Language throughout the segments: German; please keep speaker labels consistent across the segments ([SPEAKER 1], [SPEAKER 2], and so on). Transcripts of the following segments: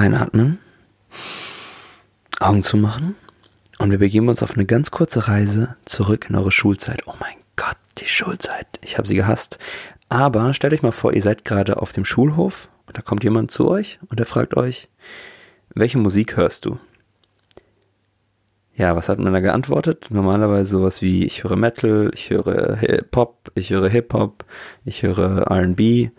[SPEAKER 1] Einatmen, Augen zu machen und wir begeben uns auf eine ganz kurze Reise zurück in eure Schulzeit. Oh mein Gott, die Schulzeit. Ich habe sie gehasst. Aber stellt euch mal vor, ihr seid gerade auf dem Schulhof und da kommt jemand zu euch und er fragt euch, welche Musik hörst du? Ja, was hat man da geantwortet? Normalerweise sowas wie, ich höre Metal, ich höre Pop, ich höre Hip-Hop, ich höre RB.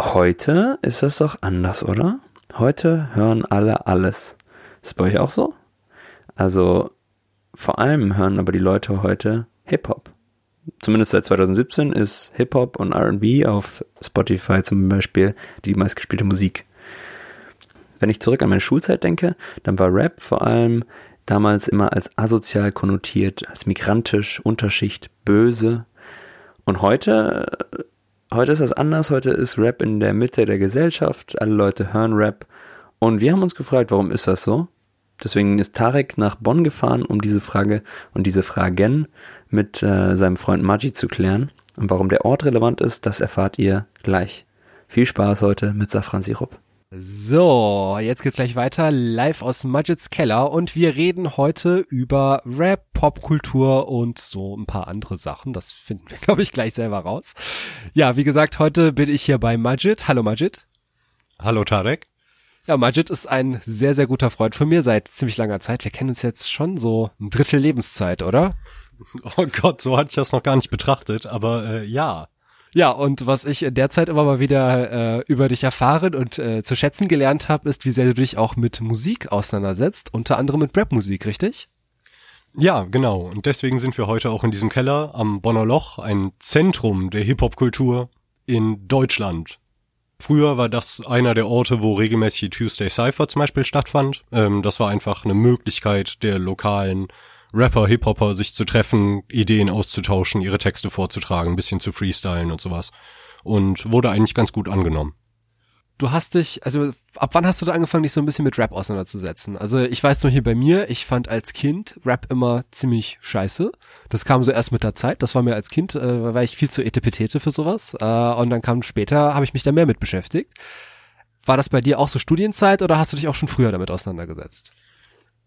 [SPEAKER 1] Heute ist das doch anders, oder? Heute hören alle alles. Ist bei euch auch so? Also vor allem hören aber die Leute heute Hip-Hop. Zumindest seit 2017 ist Hip-Hop und RB auf Spotify zum Beispiel die meistgespielte Musik. Wenn ich zurück an meine Schulzeit denke, dann war Rap vor allem damals immer als asozial konnotiert, als migrantisch, Unterschicht, böse. Und heute, heute ist das anders. Heute ist Rap in der Mitte der Gesellschaft. Alle Leute hören Rap. Und wir haben uns gefragt, warum ist das so? Deswegen ist Tarek nach Bonn gefahren, um diese Frage und diese Fragen mit äh, seinem Freund Maji zu klären. Und warum der Ort relevant ist, das erfahrt ihr gleich. Viel Spaß heute mit Safran-Sirup.
[SPEAKER 2] So, jetzt geht's gleich weiter, live aus Majids Keller und wir reden heute über Rap, Popkultur und so ein paar andere Sachen. Das finden wir, glaube ich, gleich selber raus. Ja, wie gesagt, heute bin ich hier bei Majid. Hallo Majid.
[SPEAKER 3] Hallo Tarek.
[SPEAKER 2] Ja, Majid ist ein sehr, sehr guter Freund von mir seit ziemlich langer Zeit. Wir kennen uns jetzt schon so ein Drittel Lebenszeit, oder?
[SPEAKER 3] Oh Gott, so hatte ich das noch gar nicht betrachtet, aber äh, ja.
[SPEAKER 2] Ja, und was ich in der Zeit immer mal wieder äh, über dich erfahren und äh, zu schätzen gelernt habe, ist, wie sehr du dich auch mit Musik auseinandersetzt, unter anderem mit Rapmusik, richtig?
[SPEAKER 3] Ja, genau. Und deswegen sind wir heute auch in diesem Keller am Bonner Loch, ein Zentrum der Hip-Hop-Kultur in Deutschland. Früher war das einer der Orte, wo regelmäßig Tuesday Cypher zum Beispiel stattfand. Ähm, das war einfach eine Möglichkeit der lokalen Rapper, Hip-Hopper sich zu treffen, Ideen auszutauschen, ihre Texte vorzutragen, ein bisschen zu freestylen und sowas. Und wurde eigentlich ganz gut angenommen.
[SPEAKER 2] Du hast dich, also ab wann hast du da angefangen, dich so ein bisschen mit Rap auseinanderzusetzen? Also ich weiß zum Beispiel bei mir, ich fand als Kind Rap immer ziemlich scheiße. Das kam so erst mit der Zeit. Das war mir als Kind, äh, war ich viel zu etepetete für sowas. Äh, und dann kam später, habe ich mich da mehr mit beschäftigt. War das bei dir auch so Studienzeit oder hast du dich auch schon früher damit auseinandergesetzt?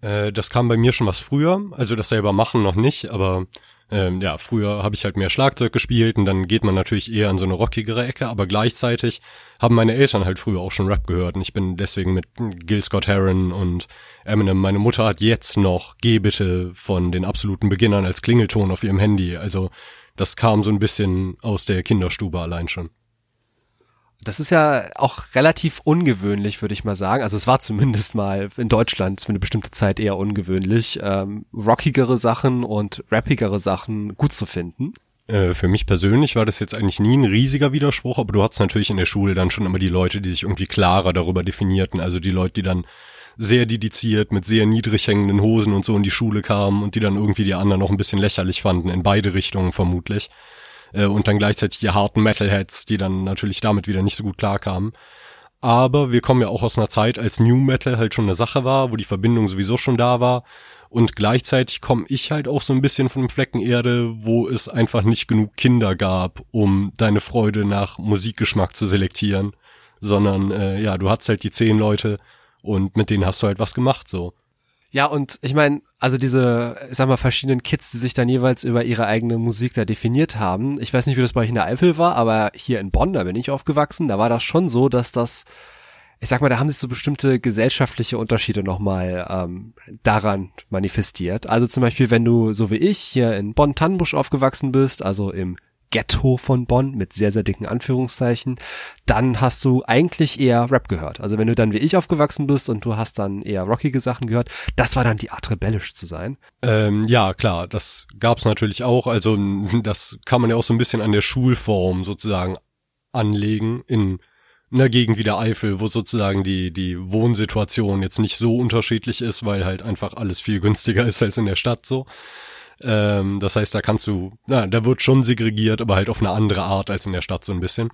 [SPEAKER 3] Äh, das kam bei mir schon was früher, also das selber machen noch nicht, aber ähm, ja, früher habe ich halt mehr Schlagzeug gespielt und dann geht man natürlich eher in so eine rockigere Ecke, aber gleichzeitig haben meine Eltern halt früher auch schon Rap gehört und ich bin deswegen mit Gil Scott Heron und Eminem, meine Mutter hat jetzt noch Geh bitte von den absoluten Beginnern als Klingelton auf ihrem Handy, also das kam so ein bisschen aus der Kinderstube allein schon.
[SPEAKER 2] Das ist ja auch relativ ungewöhnlich, würde ich mal sagen. Also es war zumindest mal in Deutschland für eine bestimmte Zeit eher ungewöhnlich, ähm, rockigere Sachen und rappigere Sachen gut zu finden.
[SPEAKER 3] Äh, für mich persönlich war das jetzt eigentlich nie ein riesiger Widerspruch, aber du hattest natürlich in der Schule dann schon immer die Leute, die sich irgendwie klarer darüber definierten. Also die Leute, die dann sehr dediziert mit sehr niedrig hängenden Hosen und so in die Schule kamen und die dann irgendwie die anderen noch ein bisschen lächerlich fanden, in beide Richtungen vermutlich äh, und dann gleichzeitig die harten Metalheads, die dann natürlich damit wieder nicht so gut klarkamen. Aber wir kommen ja auch aus einer Zeit, als New Metal halt schon eine Sache war, wo die Verbindung sowieso schon da war. Und gleichzeitig komme ich halt auch so ein bisschen von dem Flecken Erde, wo es einfach nicht genug Kinder gab, um deine Freude nach Musikgeschmack zu selektieren. Sondern äh, ja, du hattest halt die zehn Leute und mit denen hast du halt was gemacht so.
[SPEAKER 2] Ja, und ich meine, also diese, ich sag mal, verschiedenen Kids, die sich dann jeweils über ihre eigene Musik da definiert haben. Ich weiß nicht, wie das bei euch in der Eifel war, aber hier in Bonn, da bin ich aufgewachsen, da war das schon so, dass das, ich sag mal, da haben sich so bestimmte gesellschaftliche Unterschiede nochmal ähm, daran manifestiert. Also zum Beispiel, wenn du, so wie ich, hier in Bonn-Tannenbusch aufgewachsen bist, also im Ghetto von Bonn mit sehr, sehr dicken Anführungszeichen, dann hast du eigentlich eher Rap gehört. Also wenn du dann wie ich aufgewachsen bist und du hast dann eher rockige Sachen gehört, das war dann die Art rebellisch zu sein.
[SPEAKER 3] Ähm, ja, klar, das gab's natürlich auch. Also das kann man ja auch so ein bisschen an der Schulform sozusagen anlegen in einer Gegend wie der Eifel, wo sozusagen die, die Wohnsituation jetzt nicht so unterschiedlich ist, weil halt einfach alles viel günstiger ist als in der Stadt so. Ähm, das heißt, da kannst du, na, da wird schon segregiert, aber halt auf eine andere Art als in der Stadt so ein bisschen.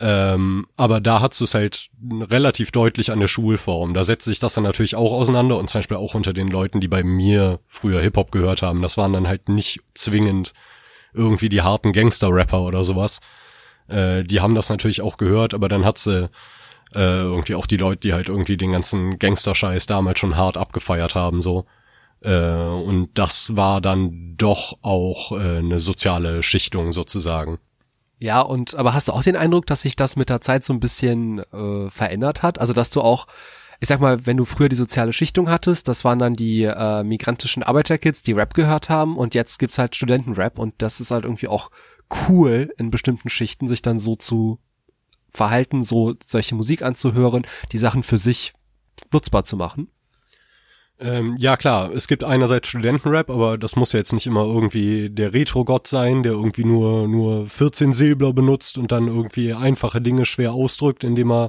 [SPEAKER 3] Ähm, aber da hast du es halt relativ deutlich an der Schulform. Da setzt sich das dann natürlich auch auseinander und zum Beispiel auch unter den Leuten, die bei mir früher Hip-Hop gehört haben. Das waren dann halt nicht zwingend irgendwie die harten Gangster-Rapper oder sowas. Äh, die haben das natürlich auch gehört, aber dann hat sie Äh, irgendwie auch die Leute, die halt irgendwie den ganzen Gangster-Scheiß damals schon hart abgefeiert haben, so. Äh, und das war dann doch auch äh, eine soziale Schichtung sozusagen.
[SPEAKER 2] Ja, und aber hast du auch den Eindruck, dass sich das mit der Zeit so ein bisschen äh, verändert hat? Also dass du auch, ich sag mal, wenn du früher die soziale Schichtung hattest, das waren dann die äh, migrantischen Arbeiterkids, die Rap gehört haben, und jetzt gibt's halt Studentenrap und das ist halt irgendwie auch cool in bestimmten Schichten, sich dann so zu verhalten, so solche Musik anzuhören, die Sachen für sich nutzbar zu machen.
[SPEAKER 3] Ähm, ja klar, es gibt einerseits Studentenrap, aber das muss ja jetzt nicht immer irgendwie der Retro-Gott sein, der irgendwie nur, nur 14 Silber benutzt und dann irgendwie einfache Dinge schwer ausdrückt, indem er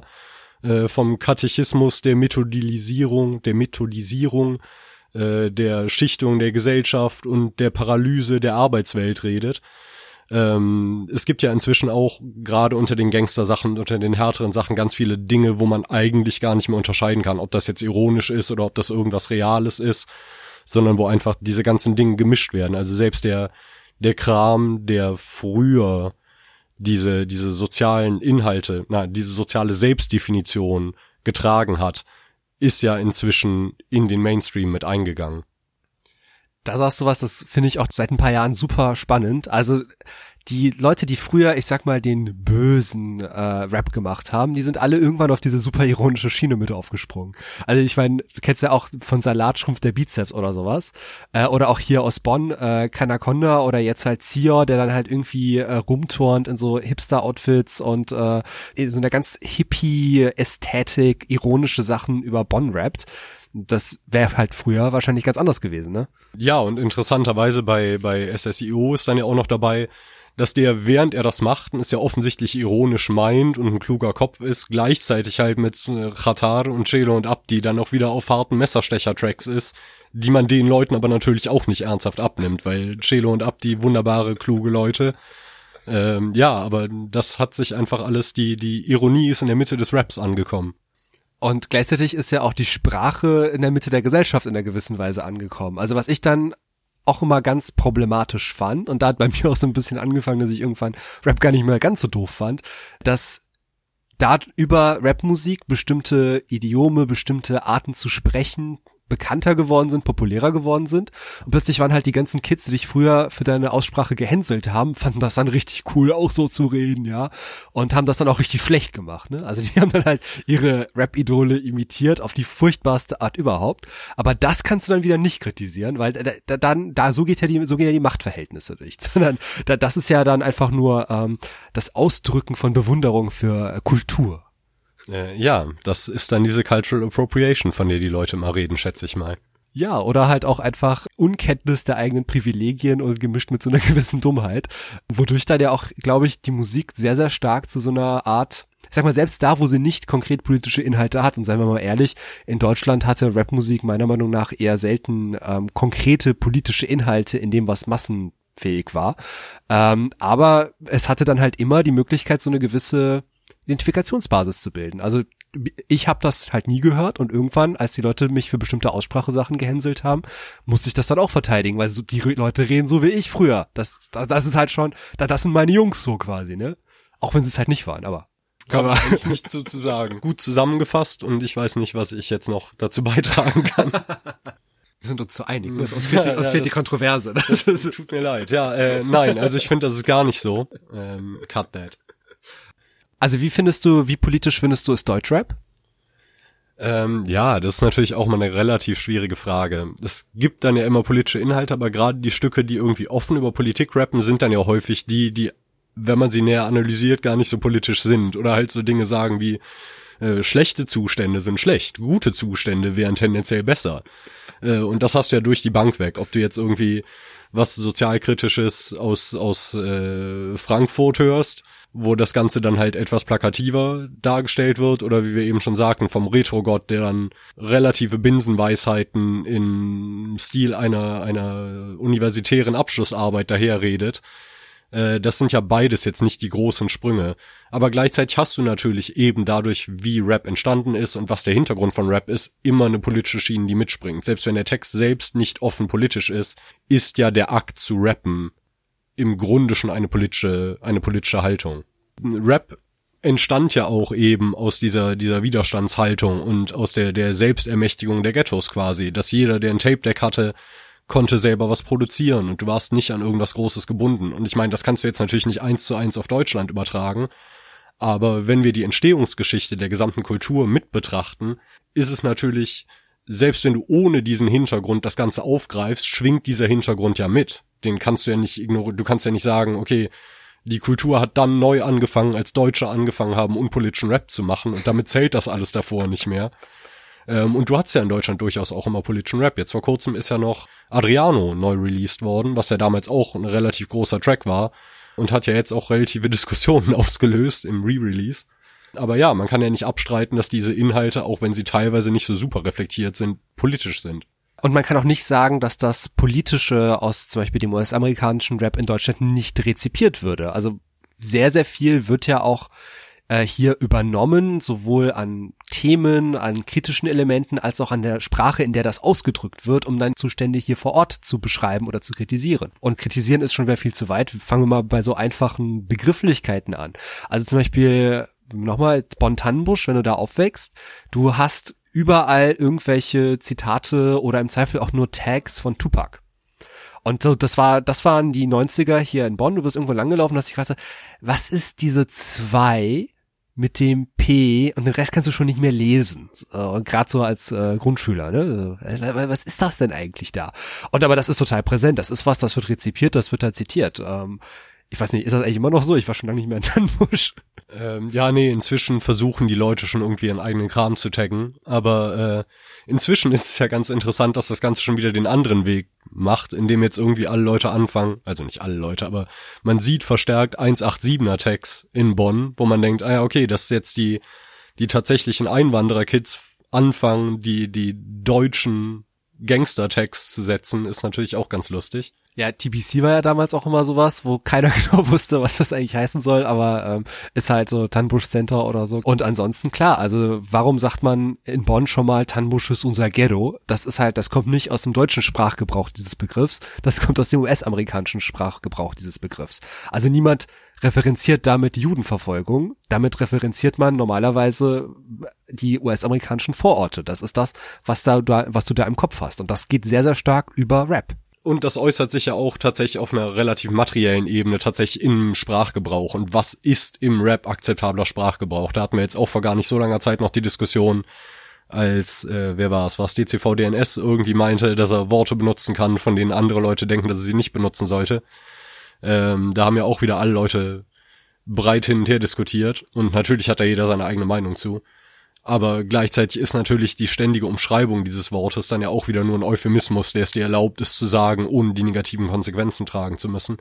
[SPEAKER 3] äh, vom Katechismus der Methodisierung, der Methodisierung, äh, der Schichtung der Gesellschaft und der Paralyse der Arbeitswelt redet. Ähm, es gibt ja inzwischen auch gerade unter den Gangster-Sachen, unter den härteren Sachen ganz viele Dinge, wo man eigentlich gar nicht mehr unterscheiden kann, ob das jetzt ironisch ist oder ob das irgendwas Reales ist, sondern wo einfach diese ganzen Dinge gemischt werden. Also selbst der, der Kram, der früher diese, diese sozialen Inhalte, na, diese soziale Selbstdefinition getragen hat, ist ja inzwischen in den Mainstream mit eingegangen.
[SPEAKER 2] Da sagst du was, das finde ich auch seit ein paar Jahren super spannend. Also die Leute, die früher, ich sag mal, den bösen äh, Rap gemacht haben, die sind alle irgendwann auf diese super ironische Schiene mit aufgesprungen. Also ich meine, du kennst ja auch von Salatschrumpf der Bizeps oder sowas. Äh, oder auch hier aus Bonn, äh, Kanaconda oder jetzt halt Zior, der dann halt irgendwie äh, rumturnt in so Hipster-Outfits und äh, so eine ganz hippie-Ästhetik, ironische Sachen über Bonn rappt das wäre halt früher wahrscheinlich ganz anders gewesen, ne?
[SPEAKER 3] Ja, und interessanterweise bei, bei SSIO ist dann ja auch noch dabei, dass der, während er das macht, es ja offensichtlich ironisch meint und ein kluger Kopf ist, gleichzeitig halt mit äh, Khatar und Chelo und Abdi dann auch wieder auf harten Messerstecher-Tracks ist, die man den Leuten aber natürlich auch nicht ernsthaft abnimmt, weil Chelo und Abdi wunderbare, kluge Leute. Ähm, ja, aber das hat sich einfach alles, die, die Ironie ist in der Mitte des Raps angekommen.
[SPEAKER 2] Und gleichzeitig ist ja auch die Sprache in der Mitte der Gesellschaft in einer gewissen Weise angekommen. Also was ich dann auch immer ganz problematisch fand, und da hat bei mir auch so ein bisschen angefangen, dass ich irgendwann Rap gar nicht mehr ganz so doof fand, dass da über Rapmusik bestimmte Idiome, bestimmte Arten zu sprechen, bekannter geworden sind, populärer geworden sind. Und plötzlich waren halt die ganzen Kids, die dich früher für deine Aussprache gehänselt haben, fanden das dann richtig cool, auch so zu reden, ja. Und haben das dann auch richtig schlecht gemacht, ne? Also die haben dann halt ihre Rap-Idole imitiert auf die furchtbarste Art überhaupt. Aber das kannst du dann wieder nicht kritisieren, weil da, da, dann, da, so geht ja die, so gehen ja die Machtverhältnisse durch. Sondern da, das ist ja dann einfach nur ähm, das Ausdrücken von Bewunderung für Kultur.
[SPEAKER 3] Äh, ja, das ist dann diese Cultural Appropriation, von der die Leute immer reden, schätze ich mal.
[SPEAKER 2] Ja, oder halt auch einfach Unkenntnis der eigenen Privilegien und gemischt mit so einer gewissen Dummheit, wodurch dann ja auch, glaube ich, die Musik sehr, sehr stark zu so einer Art, ich sag mal, selbst da, wo sie nicht konkret politische Inhalte hat, und seien wir mal ehrlich, in Deutschland hatte Rapmusik meiner Meinung nach eher selten ähm, konkrete politische Inhalte in dem, was massenfähig war. Ähm, aber es hatte dann halt immer die Möglichkeit, so eine gewisse Identifikationsbasis zu bilden. Also ich habe das halt nie gehört und irgendwann, als die Leute mich für bestimmte Aussprachesachen gehänselt haben, musste ich das dann auch verteidigen, weil so die Leute reden so wie ich früher. Das, das, das ist halt schon, das sind meine Jungs so quasi, ne? Auch wenn sie es halt nicht waren, aber.
[SPEAKER 3] Kann man eigentlich nichts zu, zu sagen. Gut zusammengefasst und ich weiß nicht, was ich jetzt noch dazu beitragen kann.
[SPEAKER 2] Wir sind uns zu einig. Ne? Uns fehlt, die, uns ja, fehlt die Kontroverse.
[SPEAKER 3] Das, das tut mir leid. Ja, äh, nein, also ich finde, das ist gar nicht so. Ähm, cut that.
[SPEAKER 2] Also wie findest du, wie politisch findest du es Deutschrap?
[SPEAKER 3] Ähm, ja, das ist natürlich auch mal eine relativ schwierige Frage. Es gibt dann ja immer politische Inhalte, aber gerade die Stücke, die irgendwie offen über Politik rappen, sind dann ja häufig die, die, wenn man sie näher analysiert, gar nicht so politisch sind. Oder halt so Dinge sagen wie, äh, schlechte Zustände sind schlecht, gute Zustände wären tendenziell besser. Äh, und das hast du ja durch die Bank weg. Ob du jetzt irgendwie was sozialkritisches aus, aus äh, Frankfurt hörst wo das Ganze dann halt etwas plakativer dargestellt wird oder wie wir eben schon sagten, vom Retro-Gott, der dann relative Binsenweisheiten im Stil einer, einer universitären Abschlussarbeit daherredet. Äh, das sind ja beides jetzt nicht die großen Sprünge. Aber gleichzeitig hast du natürlich eben dadurch, wie Rap entstanden ist und was der Hintergrund von Rap ist, immer eine politische Schiene, die mitspringt. Selbst wenn der Text selbst nicht offen politisch ist, ist ja der Akt zu rappen im Grunde schon eine politische, eine politische Haltung. Rap entstand ja auch eben aus dieser, dieser Widerstandshaltung und aus der, der Selbstermächtigung der Ghettos quasi, dass jeder, der ein Tape-Deck hatte, konnte selber was produzieren und du warst nicht an irgendwas Großes gebunden. Und ich meine, das kannst du jetzt natürlich nicht eins zu eins auf Deutschland übertragen, aber wenn wir die Entstehungsgeschichte der gesamten Kultur mit betrachten, ist es natürlich, selbst wenn du ohne diesen Hintergrund das Ganze aufgreifst, schwingt dieser Hintergrund ja mit. Den kannst du ja nicht ignorieren. Du kannst ja nicht sagen, okay, die Kultur hat dann neu angefangen, als Deutsche angefangen haben, unpolitischen Rap zu machen und damit zählt das alles davor nicht mehr. Ähm, und du hattest ja in Deutschland durchaus auch immer politischen Rap. Jetzt vor kurzem ist ja noch Adriano neu released worden, was ja damals auch ein relativ großer Track war und hat ja jetzt auch relative Diskussionen ausgelöst im Re-Release. Aber ja, man kann ja nicht abstreiten, dass diese Inhalte, auch wenn sie teilweise nicht so super reflektiert sind, politisch sind.
[SPEAKER 2] Und man kann auch nicht sagen, dass das Politische aus zum Beispiel dem US-amerikanischen Rap in Deutschland nicht rezipiert würde. Also sehr, sehr viel wird ja auch äh, hier übernommen, sowohl an Themen, an kritischen Elementen, als auch an der Sprache, in der das ausgedrückt wird, um dann Zustände hier vor Ort zu beschreiben oder zu kritisieren. Und kritisieren ist schon wieder viel zu weit. Fangen wir mal bei so einfachen Begrifflichkeiten an. Also zum Beispiel nochmal Bonn-Tannenbusch, wenn du da aufwächst, du hast überall irgendwelche Zitate oder im Zweifel auch nur Tags von Tupac. Und so, das war, das waren die 90er hier in Bonn. Du bist irgendwo langgelaufen, hast dich gefragt, was ist diese zwei mit dem P und den Rest kannst du schon nicht mehr lesen. Äh, Gerade so als äh, Grundschüler, ne? Äh, was ist das denn eigentlich da? Und aber das ist total präsent. Das ist was, das wird rezipiert, das wird da zitiert. Ähm, ich weiß nicht, ist das eigentlich immer noch so? Ich war schon lange nicht mehr in Tannenbusch.
[SPEAKER 3] Ähm, ja, nee, inzwischen versuchen die Leute schon irgendwie ihren eigenen Kram zu taggen. Aber äh, inzwischen ist es ja ganz interessant, dass das Ganze schon wieder den anderen Weg macht, indem jetzt irgendwie alle Leute anfangen, also nicht alle Leute, aber man sieht verstärkt 187er Tags in Bonn, wo man denkt, ah ja, okay, das ist jetzt die, die tatsächlichen Einwanderer-Kids anfangen, die, die deutschen Gangster-Tags zu setzen, ist natürlich auch ganz lustig.
[SPEAKER 2] Ja, TBC war ja damals auch immer sowas, wo keiner genau wusste, was das eigentlich heißen soll, aber ähm, ist halt so Tannbusch Center oder so. Und ansonsten klar, also warum sagt man in Bonn schon mal Tannbusch ist unser Ghetto? Das ist halt, das kommt nicht aus dem deutschen Sprachgebrauch dieses Begriffs, das kommt aus dem US-amerikanischen Sprachgebrauch dieses Begriffs. Also niemand referenziert damit die Judenverfolgung, damit referenziert man normalerweise die US-amerikanischen Vororte. Das ist das, was da, was du da im Kopf hast. Und das geht sehr, sehr stark über Rap.
[SPEAKER 3] Und das äußert sich ja auch tatsächlich auf einer relativ materiellen Ebene, tatsächlich im Sprachgebrauch. Und was ist im Rap akzeptabler Sprachgebrauch? Da hatten wir jetzt auch vor gar nicht so langer Zeit noch die Diskussion, als, äh, wer war es, was DCV DNS irgendwie meinte, dass er Worte benutzen kann, von denen andere Leute denken, dass er sie nicht benutzen sollte. Ähm, da haben ja auch wieder alle Leute breit hin und her diskutiert. Und natürlich hat da jeder seine eigene Meinung zu. Aber gleichzeitig ist natürlich die ständige Umschreibung dieses Wortes dann ja auch wieder nur ein Euphemismus, der es dir erlaubt, es zu sagen, ohne die negativen Konsequenzen tragen zu müssen.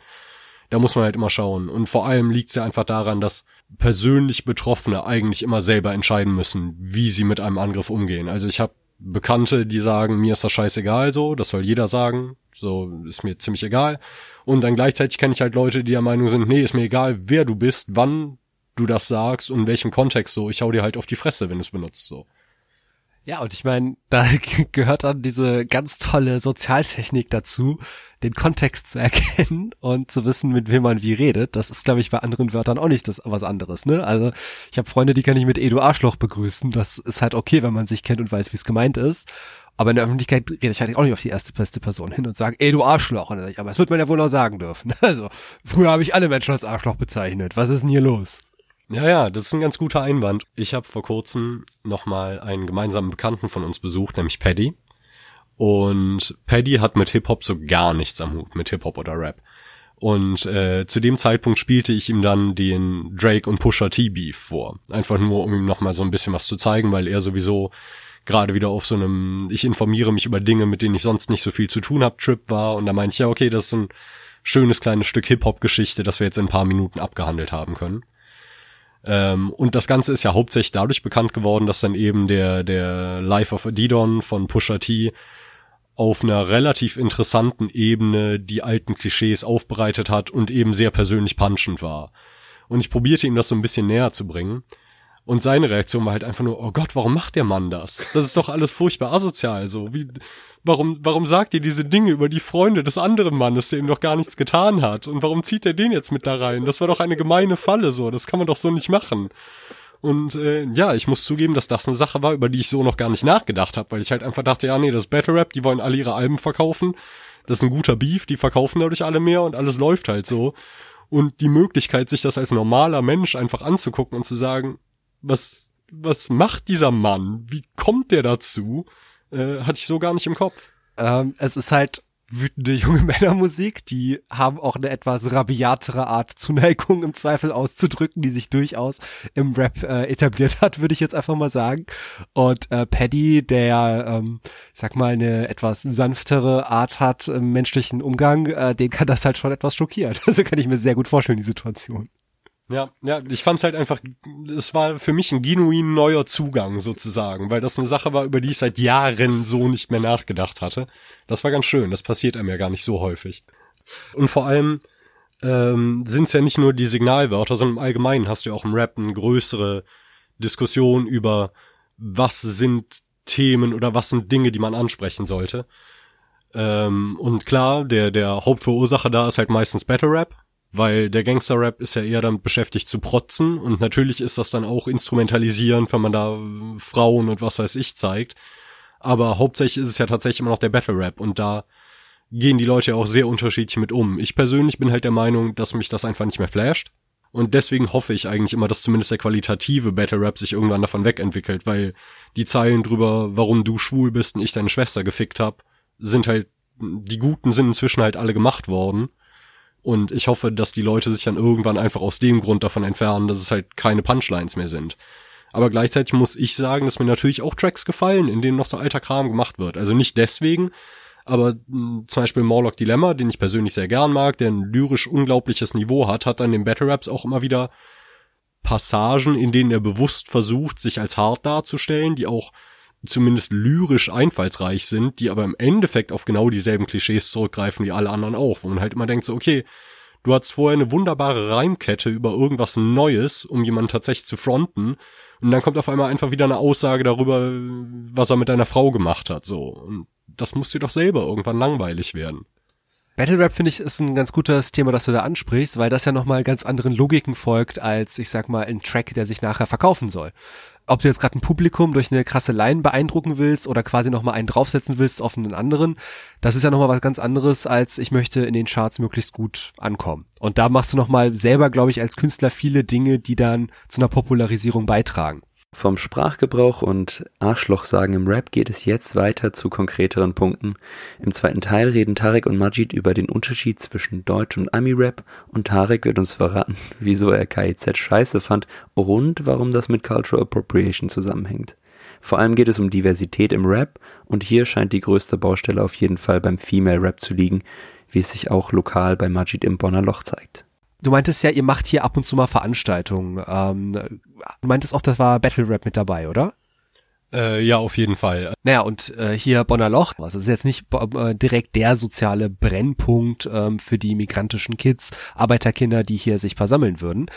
[SPEAKER 3] Da muss man halt immer schauen. Und vor allem liegt es ja einfach daran, dass persönlich Betroffene eigentlich immer selber entscheiden müssen, wie sie mit einem Angriff umgehen. Also ich habe Bekannte, die sagen, mir ist das scheißegal so, das soll jeder sagen, so ist mir ziemlich egal. Und dann gleichzeitig kenne ich halt Leute, die der Meinung sind, nee, ist mir egal, wer du bist, wann du das sagst und in welchem Kontext so. Ich hau dir halt auf die Fresse, wenn du es benutzt so.
[SPEAKER 2] Ja, und ich meine, da gehört dann diese ganz tolle Sozialtechnik dazu, den Kontext zu erkennen und zu wissen, mit wem man wie redet. Das ist, glaube ich, bei anderen Wörtern auch nicht das was anderes, ne? Also ich habe Freunde, die kann ich mit Edu Arschloch begrüßen. Das ist halt okay, wenn man sich kennt und weiß, wie es gemeint ist. Aber in der Öffentlichkeit rede ich halt auch nicht auf die erste beste Person hin und sage, ey du Arschloch. Und dann sag ich, aber das wird man ja wohl auch sagen dürfen. Also, früher habe ich alle Menschen als Arschloch bezeichnet. Was ist denn hier los?
[SPEAKER 3] Ja, ja, das ist ein ganz guter Einwand. Ich habe vor kurzem nochmal einen gemeinsamen Bekannten von uns besucht, nämlich Paddy. Und Paddy hat mit Hip-Hop so gar nichts am Hut, mit Hip-Hop oder Rap. Und äh, zu dem Zeitpunkt spielte ich ihm dann den Drake und Pusha T Beef vor. Einfach nur, um ihm nochmal so ein bisschen was zu zeigen, weil er sowieso gerade wieder auf so einem, ich informiere mich über Dinge, mit denen ich sonst nicht so viel zu tun habe, Trip war. Und da meinte ich, ja, okay, das ist ein schönes kleines Stück Hip-Hop-Geschichte, das wir jetzt in ein paar Minuten abgehandelt haben können. Ähm, und das Ganze ist ja hauptsächlich dadurch bekannt geworden, dass dann eben der, der Life of Adidon von Pusha T auf einer relativ interessanten Ebene die alten Klischees aufbereitet hat und eben sehr persönlich punchend war. Und ich probierte ihm das so ein bisschen näher zu bringen. Und seine Reaktion war halt einfach nur, oh Gott, warum macht der Mann das? Das ist doch alles furchtbar asozial, so. Wie, warum, warum sagt ihr diese Dinge über die Freunde des anderen Mannes, der ihm doch gar nichts getan hat? Und warum zieht er den jetzt mit da rein? Das war doch eine gemeine Falle, so. Das kann man doch so nicht machen. Und äh, ja, ich muss zugeben, dass das eine Sache war, über die ich so noch gar nicht nachgedacht habe, weil ich halt einfach dachte, ja, nee, das Battle Rap, die wollen alle ihre Alben verkaufen. Das ist ein guter Beef, die verkaufen dadurch alle mehr und alles läuft halt so. Und die Möglichkeit, sich das als normaler Mensch einfach anzugucken und zu sagen, was, was macht dieser Mann? Wie kommt der dazu? Äh, hatte ich so gar nicht im Kopf.
[SPEAKER 2] Ähm, es ist halt wütende junge Männermusik, die haben auch eine etwas rabiatere Art Zuneigung im Zweifel auszudrücken, die sich durchaus im Rap äh, etabliert hat, würde ich jetzt einfach mal sagen. Und äh, Paddy, der, ähm, ich sag mal, eine etwas sanftere Art hat im menschlichen Umgang, äh, den kann das halt schon etwas schockieren. Also kann ich mir sehr gut vorstellen, die Situation.
[SPEAKER 3] Ja, ja, ich fand's halt einfach, es war für mich ein genuin neuer Zugang sozusagen, weil das eine Sache war, über die ich seit Jahren so nicht mehr nachgedacht hatte. Das war ganz schön, das passiert einem ja gar nicht so häufig. Und vor allem ähm, sind's ja nicht nur die Signalwörter, sondern im Allgemeinen hast du ja auch im Rap eine größere Diskussion über, was sind Themen oder was sind Dinge, die man ansprechen sollte. Ähm, und klar, der, der Hauptverursacher da ist halt meistens Battle Rap, weil der Gangster-Rap ist ja eher damit beschäftigt zu protzen und natürlich ist das dann auch instrumentalisieren, wenn man da Frauen und was weiß ich zeigt. Aber hauptsächlich ist es ja tatsächlich immer noch der Battle-Rap und da gehen die Leute ja auch sehr unterschiedlich mit um. Ich persönlich bin halt der Meinung, dass mich das einfach nicht mehr flasht. Und deswegen hoffe ich eigentlich immer, dass zumindest der qualitative Battle Rap sich irgendwann davon wegentwickelt, weil die Zeilen drüber, warum du schwul bist und ich deine Schwester gefickt hab, sind halt, die guten sind inzwischen halt alle gemacht worden. Und ich hoffe, dass die Leute sich dann irgendwann einfach aus dem Grund davon entfernen, dass es halt keine Punchlines mehr sind. Aber gleichzeitig muss ich sagen, dass mir natürlich auch Tracks gefallen, in denen noch so alter Kram gemacht wird. Also nicht deswegen, aber hm, zum Beispiel Morlock Dilemma, den ich persönlich sehr gern mag, der ein lyrisch unglaubliches Niveau hat, hat dann den Battle Raps auch immer wieder Passagen, in denen er bewusst versucht, sich als hart darzustellen, die auch zumindest lyrisch einfallsreich sind, die aber im Endeffekt auf genau dieselben Klischees zurückgreifen wie alle anderen auch, wo man halt immer denkt so, okay, du hattest vorher eine wunderbare Reimkette über irgendwas Neues, um jemanden tatsächlich zu fronten, und dann kommt auf einmal einfach wieder eine Aussage darüber, was er mit deiner Frau gemacht hat, so. Und das muss dir doch selber irgendwann langweilig werden.
[SPEAKER 2] Battle Rap finde ich ist ein ganz gutes Thema, das du da ansprichst, weil das ja nochmal ganz anderen Logiken folgt als, ich sag mal, ein Track, der sich nachher verkaufen soll ob du jetzt gerade ein Publikum durch eine krasse Line beeindrucken willst oder quasi nochmal einen draufsetzen willst auf einen anderen, das ist ja nochmal was ganz anderes, als ich möchte in den Charts möglichst gut ankommen. Und da machst du nochmal selber, glaube ich, als Künstler viele Dinge, die dann zu einer Popularisierung beitragen.
[SPEAKER 1] Vom Sprachgebrauch und Arschlochsagen im Rap geht es jetzt weiter zu konkreteren Punkten. Im zweiten Teil reden Tarek und Majid über den Unterschied zwischen Deutsch- und Ami-Rap und Tarek wird uns verraten, wieso er KIZ scheiße fand und warum das mit Cultural Appropriation zusammenhängt. Vor allem geht es um Diversität im Rap und hier scheint die größte Baustelle auf jeden Fall beim Female Rap zu liegen, wie es sich auch lokal bei Majid im Bonner Loch zeigt.
[SPEAKER 2] Du meintest ja, ihr macht hier ab und zu mal Veranstaltungen. Ähm, du meintest auch, das war Battle Rap mit dabei, oder?
[SPEAKER 3] Äh, ja, auf jeden Fall.
[SPEAKER 2] Naja, und äh, hier Bonner Loch, also das ist jetzt nicht äh, direkt der soziale Brennpunkt ähm, für die migrantischen Kids, Arbeiterkinder, die hier sich versammeln würden.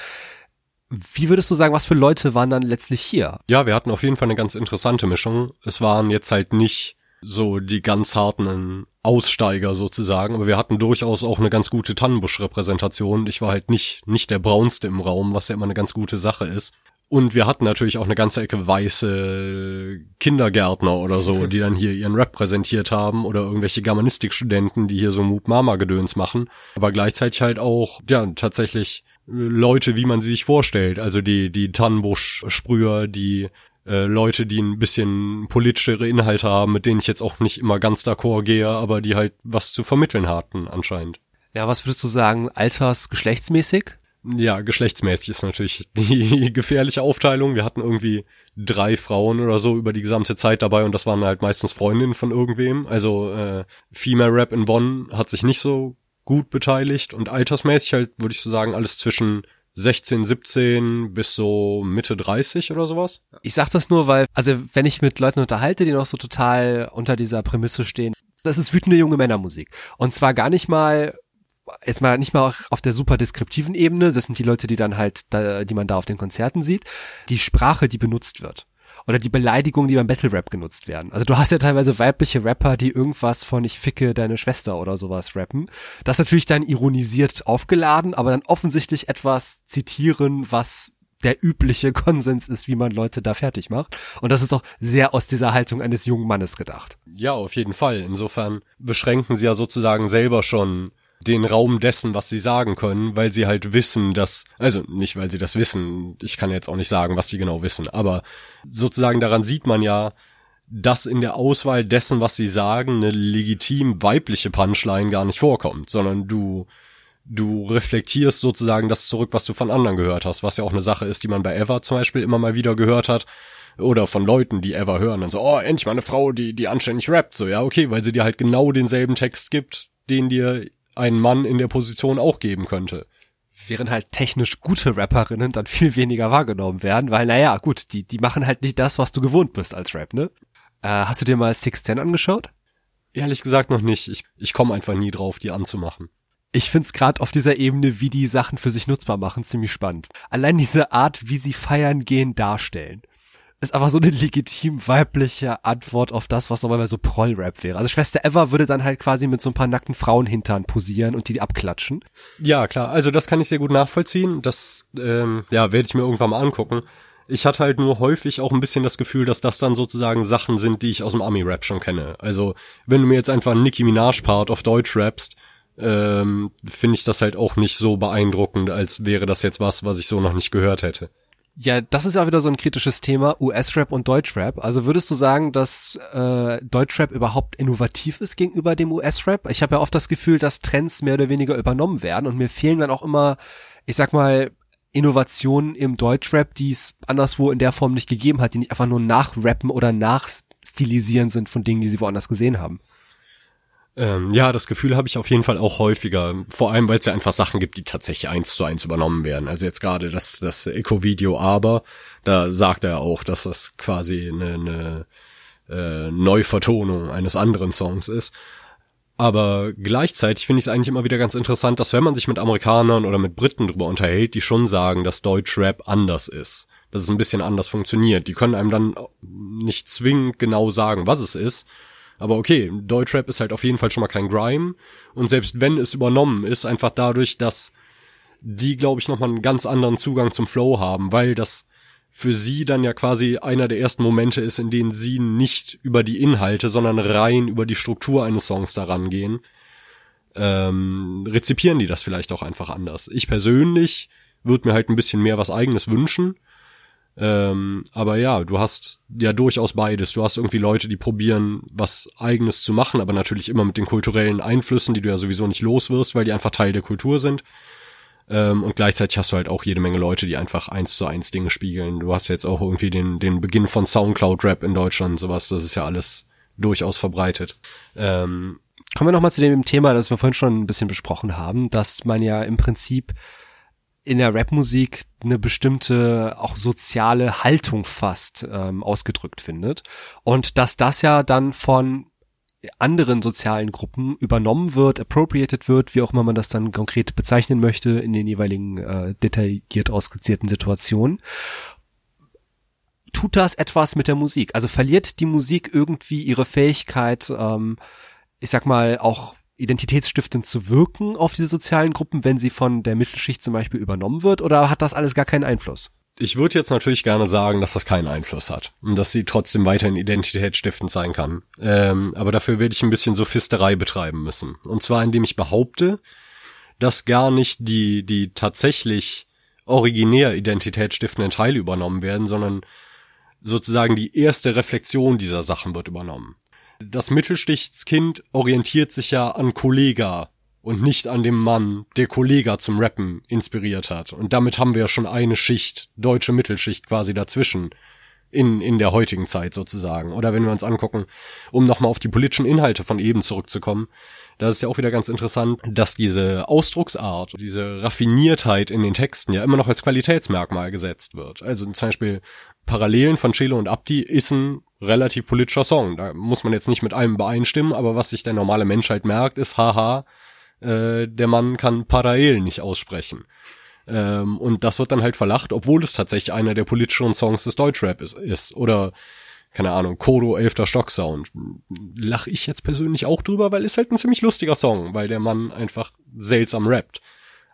[SPEAKER 2] Wie würdest du sagen, was für Leute waren dann letztlich hier?
[SPEAKER 3] Ja, wir hatten auf jeden Fall eine ganz interessante Mischung. Es waren jetzt halt nicht so die ganz harten Aussteiger sozusagen, aber wir hatten durchaus auch eine ganz gute Tannenbusch-Repräsentation. Ich war halt nicht, nicht der Braunste im Raum, was ja immer eine ganz gute Sache ist. Und wir hatten natürlich auch eine ganze Ecke weiße Kindergärtner oder so, die dann hier ihren Rap präsentiert haben oder irgendwelche Germanistikstudenten, die hier so Moop Mama Gedöns machen. Aber gleichzeitig halt auch, ja, tatsächlich Leute, wie man sie sich vorstellt. Also die, die Tannenbusch-Sprüher, die äh, Leute, die ein bisschen politischere Inhalte haben, mit denen ich jetzt auch nicht immer ganz d'accord gehe, aber die halt was zu vermitteln hatten anscheinend.
[SPEAKER 2] Ja, was würdest du sagen, alters geschlechtsmäßig?
[SPEAKER 3] Ja, geschlechtsmäßig ist natürlich die gefährliche Aufteilung. Wir hatten irgendwie drei Frauen oder so über die gesamte Zeit dabei und das waren halt meistens Freundinnen von irgendwem. Also äh, Female Rap in Bonn hat sich nicht so gut beteiligt und altersmäßig halt, würde ich so sagen, alles zwischen 16, 17 bis so Mitte 30 oder sowas.
[SPEAKER 2] Ich sag das nur, weil, also wenn ich mit Leuten unterhalte, die noch so total unter dieser Prämisse stehen, das ist wütende junge Männermusik. Und zwar gar nicht mal jetzt mal nicht mal auf der super deskriptiven Ebene, das sind die Leute, die dann halt, da, die man da auf den Konzerten sieht, die Sprache, die benutzt wird. Oder die Beleidigungen, die beim Battle Rap genutzt werden. Also du hast ja teilweise weibliche Rapper, die irgendwas von ich ficke deine Schwester oder sowas rappen. Das natürlich dann ironisiert aufgeladen, aber dann offensichtlich etwas zitieren, was der übliche Konsens ist, wie man Leute da fertig macht. Und das ist doch sehr aus dieser Haltung eines jungen Mannes gedacht.
[SPEAKER 3] Ja, auf jeden Fall. Insofern beschränken sie ja sozusagen selber schon den Raum dessen, was sie sagen können, weil sie halt wissen, dass, also nicht, weil sie das wissen, ich kann jetzt auch nicht sagen, was sie genau wissen, aber sozusagen daran sieht man ja, dass in der Auswahl dessen, was sie sagen, eine legitim weibliche Punchline gar nicht vorkommt, sondern du du reflektierst sozusagen das zurück, was du von anderen gehört hast, was ja auch eine Sache ist, die man bei Ever zum Beispiel immer mal wieder gehört hat. Oder von Leuten, die Ever hören, dann so, oh, endlich mal eine Frau, die, die anständig rappt. So, ja, okay, weil sie dir halt genau denselben Text gibt, den dir ein Mann in der Position auch geben könnte.
[SPEAKER 2] Während halt technisch gute Rapperinnen dann viel weniger wahrgenommen werden, weil, naja, gut, die, die machen halt nicht das, was du gewohnt bist als Rap, ne? Äh, hast du dir mal Six Ten angeschaut?
[SPEAKER 3] Ehrlich gesagt noch nicht. Ich, ich komme einfach nie drauf, die anzumachen
[SPEAKER 2] ich find's gerade auf dieser Ebene, wie die Sachen für sich nutzbar machen, ziemlich spannend. Allein diese Art, wie sie feiern gehen, darstellen, ist aber so eine legitim weibliche Antwort auf das, was normalerweise so Proll-Rap wäre. Also Schwester Eva würde dann halt quasi mit so ein paar nackten Frauenhintern posieren und die, die abklatschen.
[SPEAKER 3] Ja, klar. Also das kann ich sehr gut nachvollziehen. Das, ähm, ja, werde ich mir irgendwann mal angucken. Ich hatte halt nur häufig auch ein bisschen das Gefühl, dass das dann sozusagen Sachen sind, die ich aus dem Ami-Rap schon kenne. Also, wenn du mir jetzt einfach einen Nicki Minaj-Part auf Deutsch rappst, ähm, finde ich das halt auch nicht so beeindruckend, als wäre das jetzt was, was ich so noch nicht gehört hätte.
[SPEAKER 2] Ja, das ist ja wieder so ein kritisches Thema, US-Rap und Deutschrap. Also würdest du sagen, dass äh, Deutschrap überhaupt innovativ ist gegenüber dem US-Rap? Ich habe ja oft das Gefühl, dass Trends mehr oder weniger übernommen werden und mir fehlen dann auch immer, ich sag mal, Innovationen im Deutschrap, die es anderswo in der Form nicht gegeben hat, die nicht einfach nur nachrappen oder nachstilisieren sind von Dingen, die sie woanders gesehen haben.
[SPEAKER 3] Ähm, ja, das Gefühl habe ich auf jeden Fall auch häufiger. Vor allem, weil es ja einfach Sachen gibt, die tatsächlich eins zu eins übernommen werden. Also jetzt gerade das, das Eco-Video aber, da sagt er auch, dass das quasi eine, eine äh, Neuvertonung eines anderen Songs ist. Aber gleichzeitig finde ich es eigentlich immer wieder ganz interessant, dass wenn man sich mit Amerikanern oder mit Briten drüber unterhält, die schon sagen, dass Deutschrap anders ist. Dass es ein bisschen anders funktioniert. Die können einem dann nicht zwingend genau sagen, was es ist aber okay, Deutschrap ist halt auf jeden Fall schon mal kein Grime. Und selbst wenn es übernommen ist, einfach dadurch, dass die, glaube ich, nochmal einen ganz anderen Zugang zum Flow haben, weil das für sie dann ja quasi einer der ersten Momente ist, in denen sie nicht über die Inhalte, sondern rein über die Struktur eines Songs daran gehen, ähm, rezipieren die das vielleicht auch einfach anders. Ich persönlich würde mir halt ein bisschen mehr was eigenes wünschen, ähm, aber ja, du hast ja durchaus beides. Du hast irgendwie Leute, die probieren, was eigenes zu machen, aber natürlich immer mit den kulturellen Einflüssen, die du ja sowieso nicht los wirst, weil die einfach Teil der Kultur sind. Ähm, und gleichzeitig hast du halt auch jede Menge Leute, die einfach eins zu eins Dinge spiegeln. Du hast jetzt auch irgendwie den, den Beginn von Soundcloud-Rap in Deutschland und sowas. Das ist ja alles durchaus verbreitet. Ähm,
[SPEAKER 2] Kommen wir nochmal zu dem Thema, das wir vorhin schon ein bisschen besprochen haben, dass man ja im Prinzip in der Rapmusik eine bestimmte auch soziale Haltung fast ähm, ausgedrückt findet und dass das ja dann von anderen sozialen Gruppen übernommen wird, appropriated wird, wie auch immer man das dann konkret bezeichnen möchte in den jeweiligen äh, detailliert ausgezierten Situationen. Tut das etwas mit der Musik? Also verliert die Musik irgendwie ihre Fähigkeit, ähm, ich sag mal, auch identitätsstiftend zu wirken auf diese sozialen Gruppen, wenn sie von der Mittelschicht zum Beispiel übernommen wird, oder hat das alles gar keinen Einfluss?
[SPEAKER 3] Ich würde jetzt natürlich gerne sagen, dass das keinen Einfluss hat und dass sie trotzdem weiterhin identitätsstiftend sein kann. Ähm, aber dafür werde ich ein bisschen Sophisterei betreiben müssen. Und zwar indem ich behaupte, dass gar nicht die, die tatsächlich originär identitätsstiftenden Teile übernommen werden, sondern sozusagen die erste Reflexion dieser Sachen wird übernommen das Mittelschichtskind orientiert sich ja an Kollega und nicht an dem Mann, der Kollega zum Rappen inspiriert hat. Und damit haben wir ja schon eine Schicht, deutsche Mittelschicht quasi dazwischen. In, in der heutigen Zeit sozusagen. Oder wenn wir uns angucken, um nochmal auf die politischen Inhalte von eben zurückzukommen, da ist ja auch wieder ganz interessant, dass diese Ausdrucksart, diese Raffiniertheit in den Texten ja immer noch als Qualitätsmerkmal gesetzt wird. Also zum Beispiel Parallelen von Chelo und Abdi ist ein relativ politischer Song. Da muss man jetzt nicht mit allem übereinstimmen, aber was sich der normale Mensch halt merkt, ist, haha, äh, der Mann kann Parael nicht aussprechen. Ähm, und das wird dann halt verlacht, obwohl es tatsächlich einer der politischeren Songs des Deutschrap ist. ist. Oder, keine Ahnung, Kodo, elfter Stock-Sound. Lach ich jetzt persönlich auch drüber, weil ist halt ein ziemlich lustiger Song, weil der Mann einfach seltsam rappt.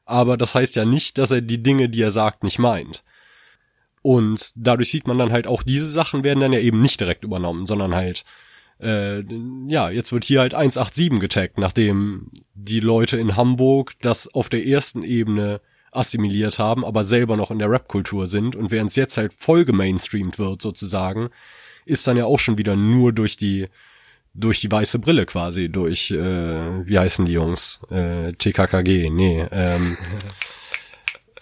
[SPEAKER 3] Aber das heißt ja nicht, dass er die Dinge, die er sagt, nicht meint. Und dadurch sieht man dann halt auch, diese Sachen werden dann ja eben nicht direkt übernommen, sondern halt, äh, ja, jetzt wird hier halt 187 getaggt, nachdem die Leute in Hamburg das auf der ersten Ebene assimiliert haben, aber selber noch in der Rap-Kultur sind und während es jetzt halt voll gemainstreamt wird sozusagen, ist dann ja auch schon wieder nur durch die durch die weiße Brille quasi, durch äh, wie heißen die Jungs? Äh, TKKG, nee, ähm,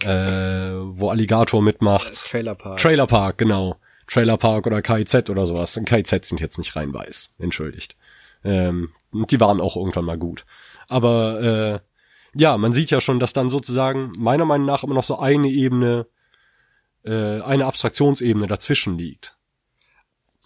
[SPEAKER 3] äh, wo Alligator mitmacht.
[SPEAKER 2] Trailer Park.
[SPEAKER 3] Trailer Park, genau. Trailer Park oder KIZ oder sowas. Und KIZ sind jetzt nicht rein weiß, entschuldigt. Ähm, die waren auch irgendwann mal gut. Aber äh, ja, man sieht ja schon, dass dann sozusagen meiner Meinung nach immer noch so eine Ebene, äh, eine Abstraktionsebene dazwischen liegt.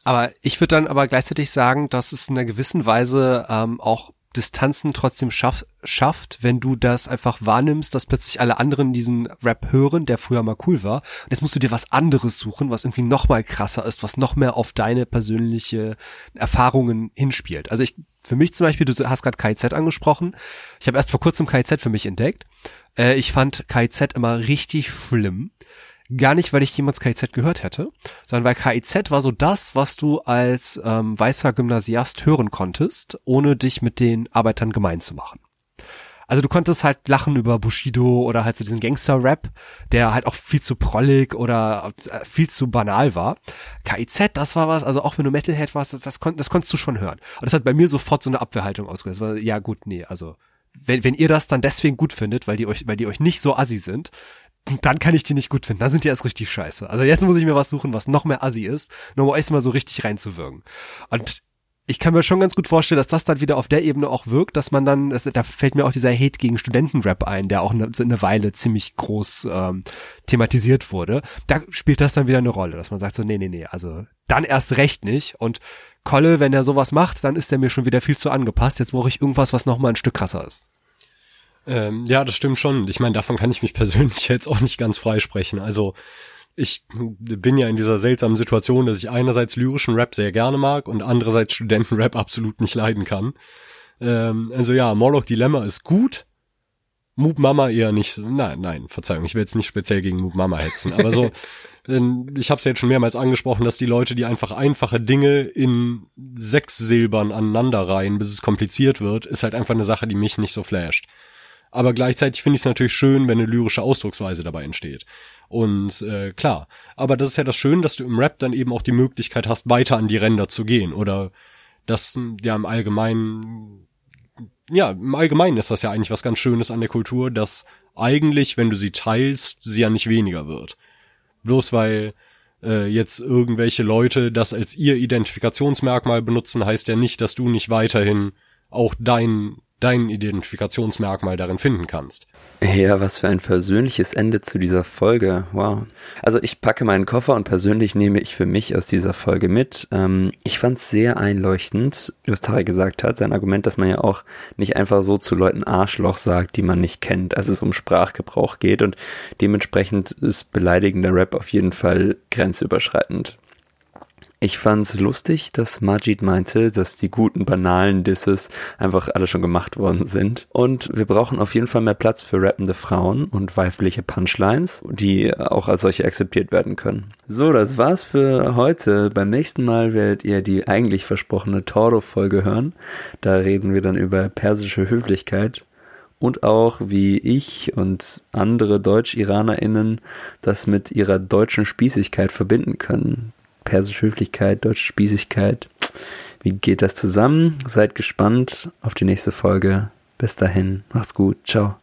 [SPEAKER 2] Aber ich würde dann aber gleichzeitig sagen, dass es in einer gewissen Weise ähm, auch Distanzen trotzdem schaff, schafft, wenn du das einfach wahrnimmst, dass plötzlich alle anderen diesen Rap hören, der früher mal cool war. Und jetzt musst du dir was anderes suchen, was irgendwie noch mal krasser ist, was noch mehr auf deine persönliche Erfahrungen hinspielt. Also ich, für mich zum Beispiel, du hast gerade KZ angesprochen. Ich habe erst vor kurzem KZ für mich entdeckt. Äh, ich fand KZ immer richtig schlimm. Gar nicht, weil ich jemals KIZ gehört hätte, sondern weil KIZ war so das, was du als ähm, weißer Gymnasiast hören konntest, ohne dich mit den Arbeitern gemein zu machen. Also du konntest halt lachen über Bushido oder halt so diesen Gangster-Rap, der halt auch viel zu prollig oder äh, viel zu banal war. KIZ, das war was, also auch wenn du Metalhead warst, das, das, kon das konntest du schon hören. Und das hat bei mir sofort so eine Abwehrhaltung ausgelöst. Ja gut, nee, also wenn, wenn ihr das dann deswegen gut findet, weil die euch, weil die euch nicht so assi sind, dann kann ich die nicht gut finden. Dann sind die erst richtig scheiße. Also jetzt muss ich mir was suchen, was noch mehr assi ist, nur um euch mal so richtig reinzuwirken. Und ich kann mir schon ganz gut vorstellen, dass das dann wieder auf der Ebene auch wirkt, dass man dann, das, da fällt mir auch dieser Hate gegen Studentenrap ein, der auch eine, eine Weile ziemlich groß ähm, thematisiert wurde. Da spielt das dann wieder eine Rolle, dass man sagt so, nee, nee, nee, also dann erst recht nicht. Und Kolle, wenn er sowas macht, dann ist er mir schon wieder viel zu angepasst. Jetzt brauche ich irgendwas, was noch mal ein Stück krasser ist.
[SPEAKER 3] Ähm, ja, das stimmt schon. Ich meine, davon kann ich mich persönlich jetzt auch nicht ganz freisprechen. Also ich bin ja in dieser seltsamen Situation, dass ich einerseits lyrischen Rap sehr gerne mag und andererseits Studentenrap absolut nicht leiden kann. Ähm, also ja, Morlock Dilemma ist gut. Moop Mama eher nicht. Nein, nein, Verzeihung, ich will jetzt nicht speziell gegen Moop Mama hetzen, aber so, ich habe es ja jetzt schon mehrmals angesprochen, dass die Leute, die einfach einfache Dinge in sechs Silbern aneinander reihen, bis es kompliziert wird, ist halt einfach eine Sache, die mich nicht so flasht aber gleichzeitig finde ich es natürlich schön, wenn eine lyrische Ausdrucksweise dabei entsteht. Und äh, klar, aber das ist ja das Schöne, dass du im Rap dann eben auch die Möglichkeit hast, weiter an die Ränder zu gehen oder das ja im Allgemeinen ja, im Allgemeinen ist das ja eigentlich was ganz Schönes an der Kultur, dass eigentlich, wenn du sie teilst, sie ja nicht weniger wird. Bloß weil äh, jetzt irgendwelche Leute das als ihr Identifikationsmerkmal benutzen, heißt ja nicht, dass du nicht weiterhin auch dein dein Identifikationsmerkmal darin finden kannst.
[SPEAKER 1] Ja, was für ein versöhnliches Ende zu dieser Folge. Wow. Also ich packe meinen Koffer und persönlich nehme ich für mich aus dieser Folge mit. Ähm, ich fand es sehr einleuchtend, was Tarek gesagt hat, sein Argument, dass man ja auch nicht einfach so zu Leuten Arschloch sagt, die man nicht kennt, als es um Sprachgebrauch geht und dementsprechend ist beleidigender Rap auf jeden Fall grenzüberschreitend. Ich fand's lustig, dass Majid meinte, dass die guten banalen Disses einfach alle schon gemacht worden sind. Und wir brauchen auf jeden Fall mehr Platz für rappende Frauen und weibliche Punchlines, die auch als solche akzeptiert werden können. So, das war's für heute. Beim nächsten Mal werdet ihr die eigentlich versprochene Toro-Folge hören. Da reden wir dann über persische Höflichkeit und auch wie ich und andere Deutsch-IranerInnen das mit ihrer deutschen Spießigkeit verbinden können persische Höflichkeit, deutsche Spießigkeit. Wie geht das zusammen? Seid gespannt auf die nächste Folge. Bis dahin, macht's gut, ciao.